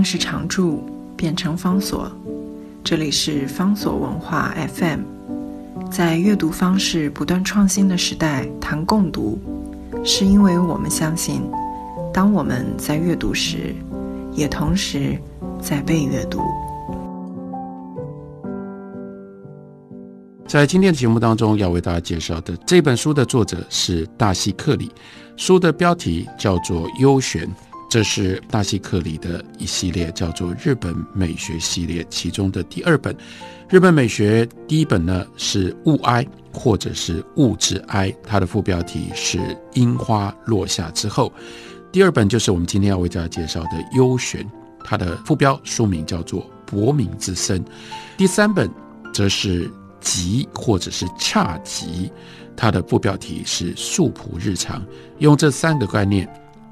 定是常驻，变成方所。这里是方所文化 FM。在阅读方式不断创新的时代，谈共读，是因为我们相信，当我们在阅读时，也同时在被阅读。在今天的节目当中，要为大家介绍的这本书的作者是大西克里，书的标题叫做《幽玄》，这是大西克里的一系列叫做日本美学系列其中的第二本。日本美学第一本呢是物哀，或者是物质哀，它的副标题是樱花落下之后。第二本就是我们今天要为大家介绍的《幽玄》，它的副标书名叫做《薄明之森》。第三本则是。吉或者是恰吉，它的副标题是素朴日常。用这三个概念：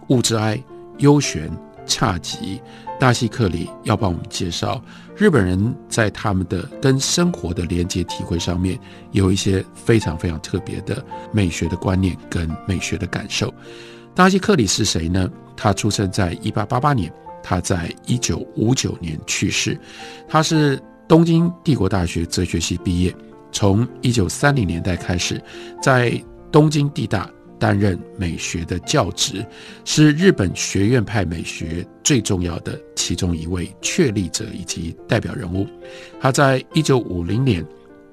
物质哀、优玄、恰吉。大西克里要帮我们介绍日本人在他们的跟生活的连接体会上面，有一些非常非常特别的美学的观念跟美学的感受。大西克里是谁呢？他出生在一八八八年，他在一九五九年去世。他是。东京帝国大学哲学系毕业，从一九三零年代开始，在东京帝大担任美学的教职，是日本学院派美学最重要的其中一位确立者以及代表人物。他在一九五零年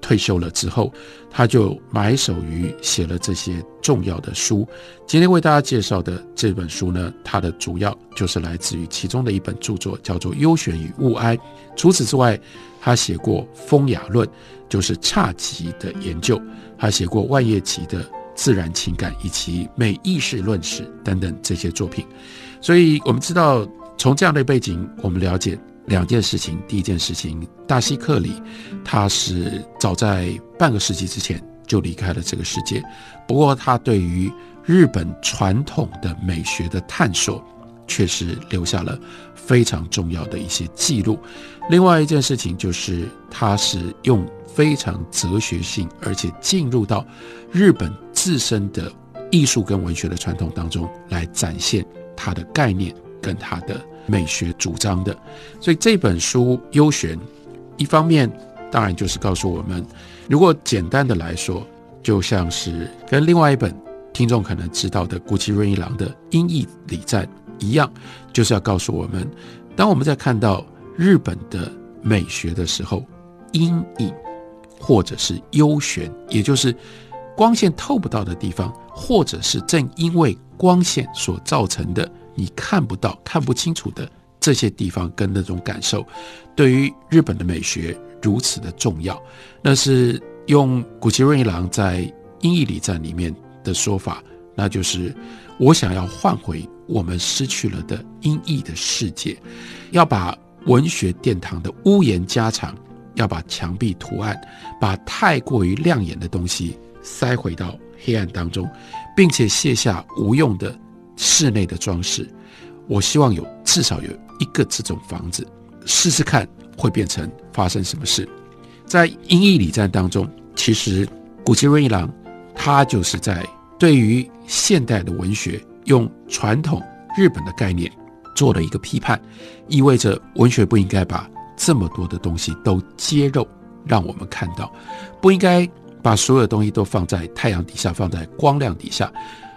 退休了之后，他就埋首于写了这些重要的书。今天为大家介绍的这本书呢，它的主要就是来自于其中的一本著作，叫做《幽玄与物哀》。除此之外，他写过《风雅论》，就是侘寂的研究；他写过万叶集的自然情感以及美意识论史等等这些作品。所以，我们知道从这样的背景，我们了解两件事情。第一件事情，大西克里他是早在半个世纪之前就离开了这个世界，不过他对于日本传统的美学的探索，确实留下了。非常重要的一些记录。另外一件事情就是，他是用非常哲学性，而且进入到日本自身的艺术跟文学的传统当中来展现他的概念跟他的美学主张的。所以这本书优选，一方面当然就是告诉我们，如果简单的来说，就像是跟另外一本听众可能知道的古崎润一郎的《音译礼赞》。一样，就是要告诉我们，当我们在看到日本的美学的时候，阴影或者是幽玄，也就是光线透不到的地方，或者是正因为光线所造成的你看不到、看不清楚的这些地方，跟那种感受，对于日本的美学如此的重要。那是用古奇润一郎在《音译礼赞》里面的说法，那就是我想要换回。我们失去了的音译的世界，要把文学殿堂的屋檐加长，要把墙壁图案，把太过于亮眼的东西塞回到黑暗当中，并且卸下无用的室内的装饰。我希望有至少有一个这种房子，试试看会变成发生什么事。在英译礼赞当中，其实古奇润一郎他就是在对于现代的文学。用传统日本的概念做了一个批判，意味着文学不应该把这么多的东西都揭露，让我们看到，不应该把所有东西都放在太阳底下，放在光亮底下，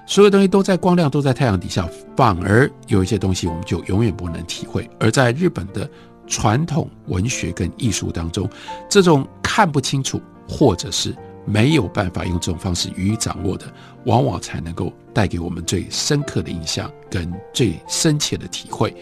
所有东西都在光亮都在太阳底下，反而有一些东西我们就永远不能体会。而在日本的传统文学跟艺术当中，这种看不清楚，或者是。没有办法用这种方式予以掌握的，往往才能够带给我们最深刻的印象跟最深切的体会。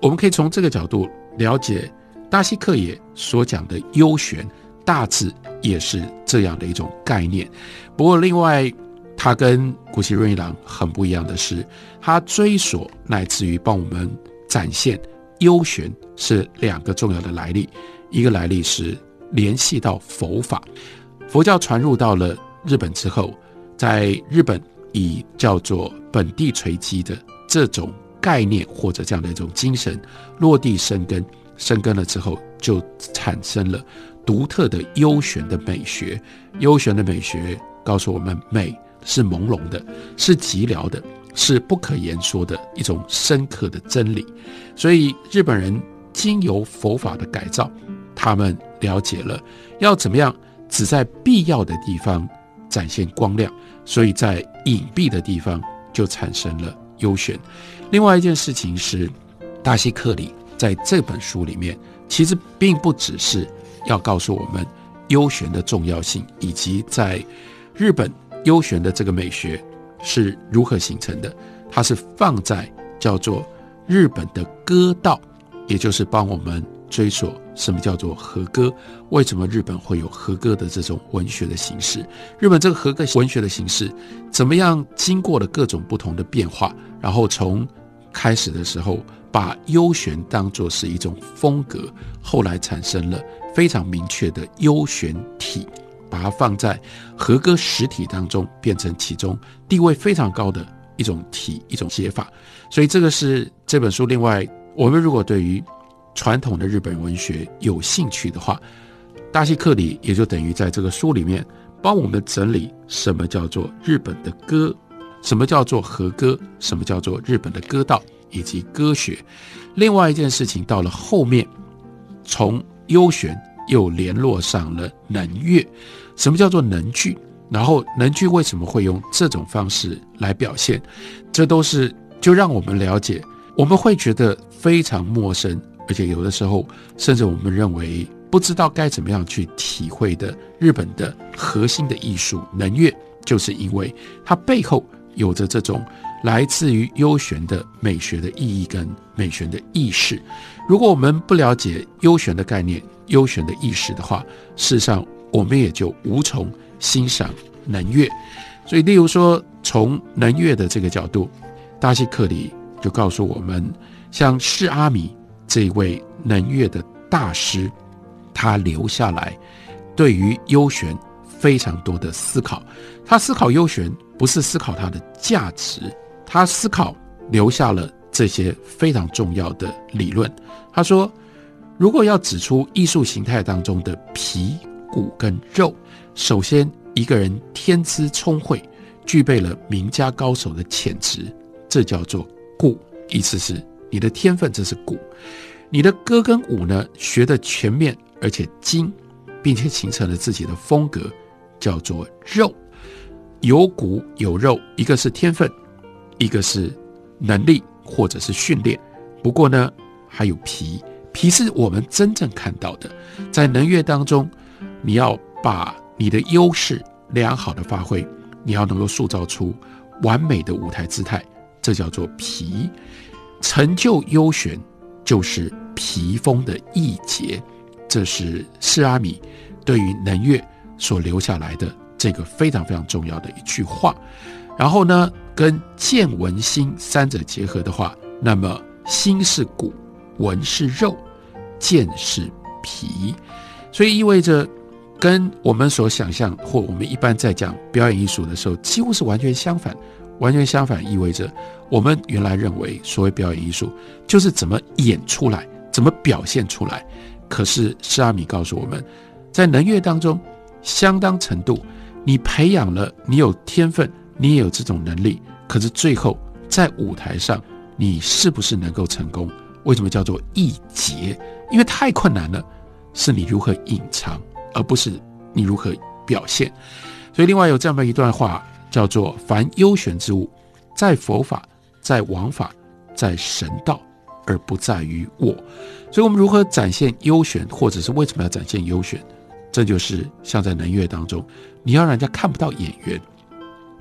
我们可以从这个角度了解大西克也所讲的幽玄，大致也是这样的一种概念。不过，另外他跟古奇润一郎很不一样的是，他追索乃至于帮我们展现幽玄是两个重要的来历，一个来历是联系到佛法。佛教传入到了日本之后，在日本以叫做本地垂基的这种概念或者这样的一种精神落地生根，生根了之后，就产生了独特的幽玄的美学。幽玄的美学告诉我们，美是朦胧的，是寂寥的，是不可言说的一种深刻的真理。所以日本人经由佛法的改造，他们了解了要怎么样只在必要的地方展现光亮，所以在隐蔽的地方就产生了幽玄。另外一件事情是，大西克里在这本书里面，其实并不只是要告诉我们幽玄的重要性，以及在日本幽玄的这个美学。是如何形成的？它是放在叫做日本的歌道，也就是帮我们追索什么叫做和歌。为什么日本会有和歌的这种文学的形式？日本这个和歌文学的形式怎么样？经过了各种不同的变化，然后从开始的时候把幽玄当作是一种风格，后来产生了非常明确的幽玄体。把它放在和歌实体当中，变成其中地位非常高的一种体一种写法。所以这个是这本书。另外，我们如果对于传统的日本文学有兴趣的话，大西克里也就等于在这个书里面帮我们整理什么叫做日本的歌，什么叫做和歌，什么叫做日本的歌道以及歌学。另外一件事情到了后面，从幽玄又联络上了能乐。什么叫做能剧？然后能剧为什么会用这种方式来表现？这都是就让我们了解，我们会觉得非常陌生，而且有的时候甚至我们认为不知道该怎么样去体会的日本的核心的艺术能乐，就是因为它背后有着这种来自于幽玄的美学的意义跟美学的意识。如果我们不了解幽玄的概念、幽玄的意识的话，事实上。我们也就无从欣赏能乐，所以，例如说，从能乐的这个角度，大西克里就告诉我们，像释阿米这位能乐的大师，他留下来对于幽玄非常多的思考。他思考幽玄，不是思考它的价值，他思考留下了这些非常重要的理论。他说，如果要指出艺术形态当中的皮。骨跟肉，首先一个人天资聪慧，具备了名家高手的潜质，这叫做骨。意思是你的天分，这是骨；你的歌跟舞呢，学的全面而且精，并且形成了自己的风格，叫做肉。有骨有肉，一个是天分，一个是能力或者是训练。不过呢，还有皮，皮是我们真正看到的，在能乐当中。你要把你的优势良好的发挥，你要能够塑造出完美的舞台姿态，这叫做皮。成就优选就是皮风的义节，这是释阿米对于能乐所留下来的这个非常非常重要的一句话。然后呢，跟剑文心三者结合的话，那么心是骨，文是肉，剑是皮，所以意味着。跟我们所想象，或我们一般在讲表演艺术的时候，几乎是完全相反。完全相反意味着，我们原来认为所谓表演艺术就是怎么演出来，怎么表现出来。可是施阿米告诉我们，在能乐当中，相当程度你培养了，你有天分，你也有这种能力。可是最后在舞台上，你是不是能够成功？为什么叫做一节？因为太困难了，是你如何隐藏。而不是你如何表现，所以另外有这么一段话，叫做“凡优选之物，在佛法，在王法，在神道，而不在于我。”所以，我们如何展现优选，或者是为什么要展现优选？这就是像在能乐当中，你要让人家看不到演员，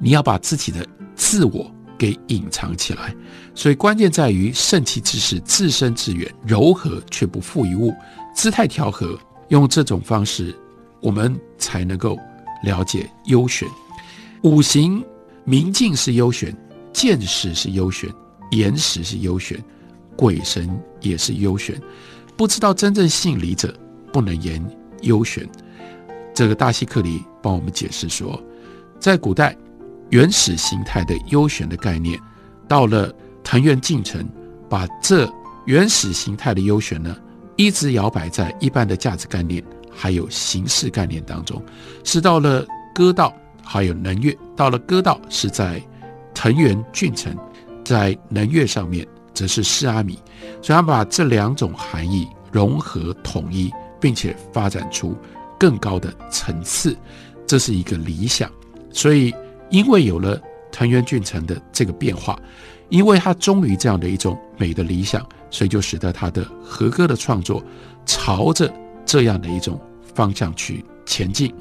你要把自己的自我给隐藏起来。所以，关键在于圣气之势，自身自远，柔和却不负于物，姿态调和。用这种方式，我们才能够了解优选。五行明镜是优选，见识是优选，言识是优选，鬼神也是优选。不知道真正信理者，不能言优选。这个大西克里帮我们解释说，在古代原始形态的优选的概念，到了藤原进程，把这原始形态的优选呢。一直摇摆在一般的价值概念还有形式概念当中，是到了歌道还有能乐，到了歌道是在藤原俊成在能乐上面则是四阿米，所以他把这两种含义融合统一，并且发展出更高的层次，这是一个理想。所以，因为有了藤原俊成的这个变化，因为他忠于这样的一种美的理想，所以就使得他的和歌的创作朝着这样的一种方向去前进。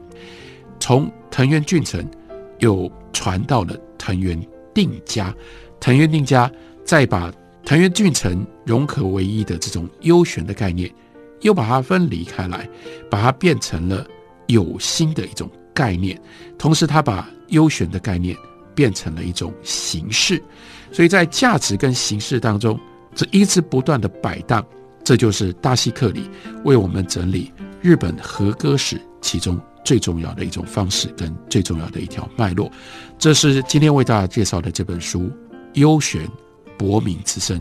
从藤原俊成又传到了藤原定家，藤原定家再把藤原俊成融合为一的这种优选的概念，又把它分离开来，把它变成了有心的一种概念。同时，他把优选的概念变成了一种形式，所以在价值跟形式当中，这一直不断的摆荡。这就是大西克里为我们整理日本和歌史其中。最重要的一种方式跟最重要的一条脉络，这是今天为大家介绍的这本书《优选博明之声》。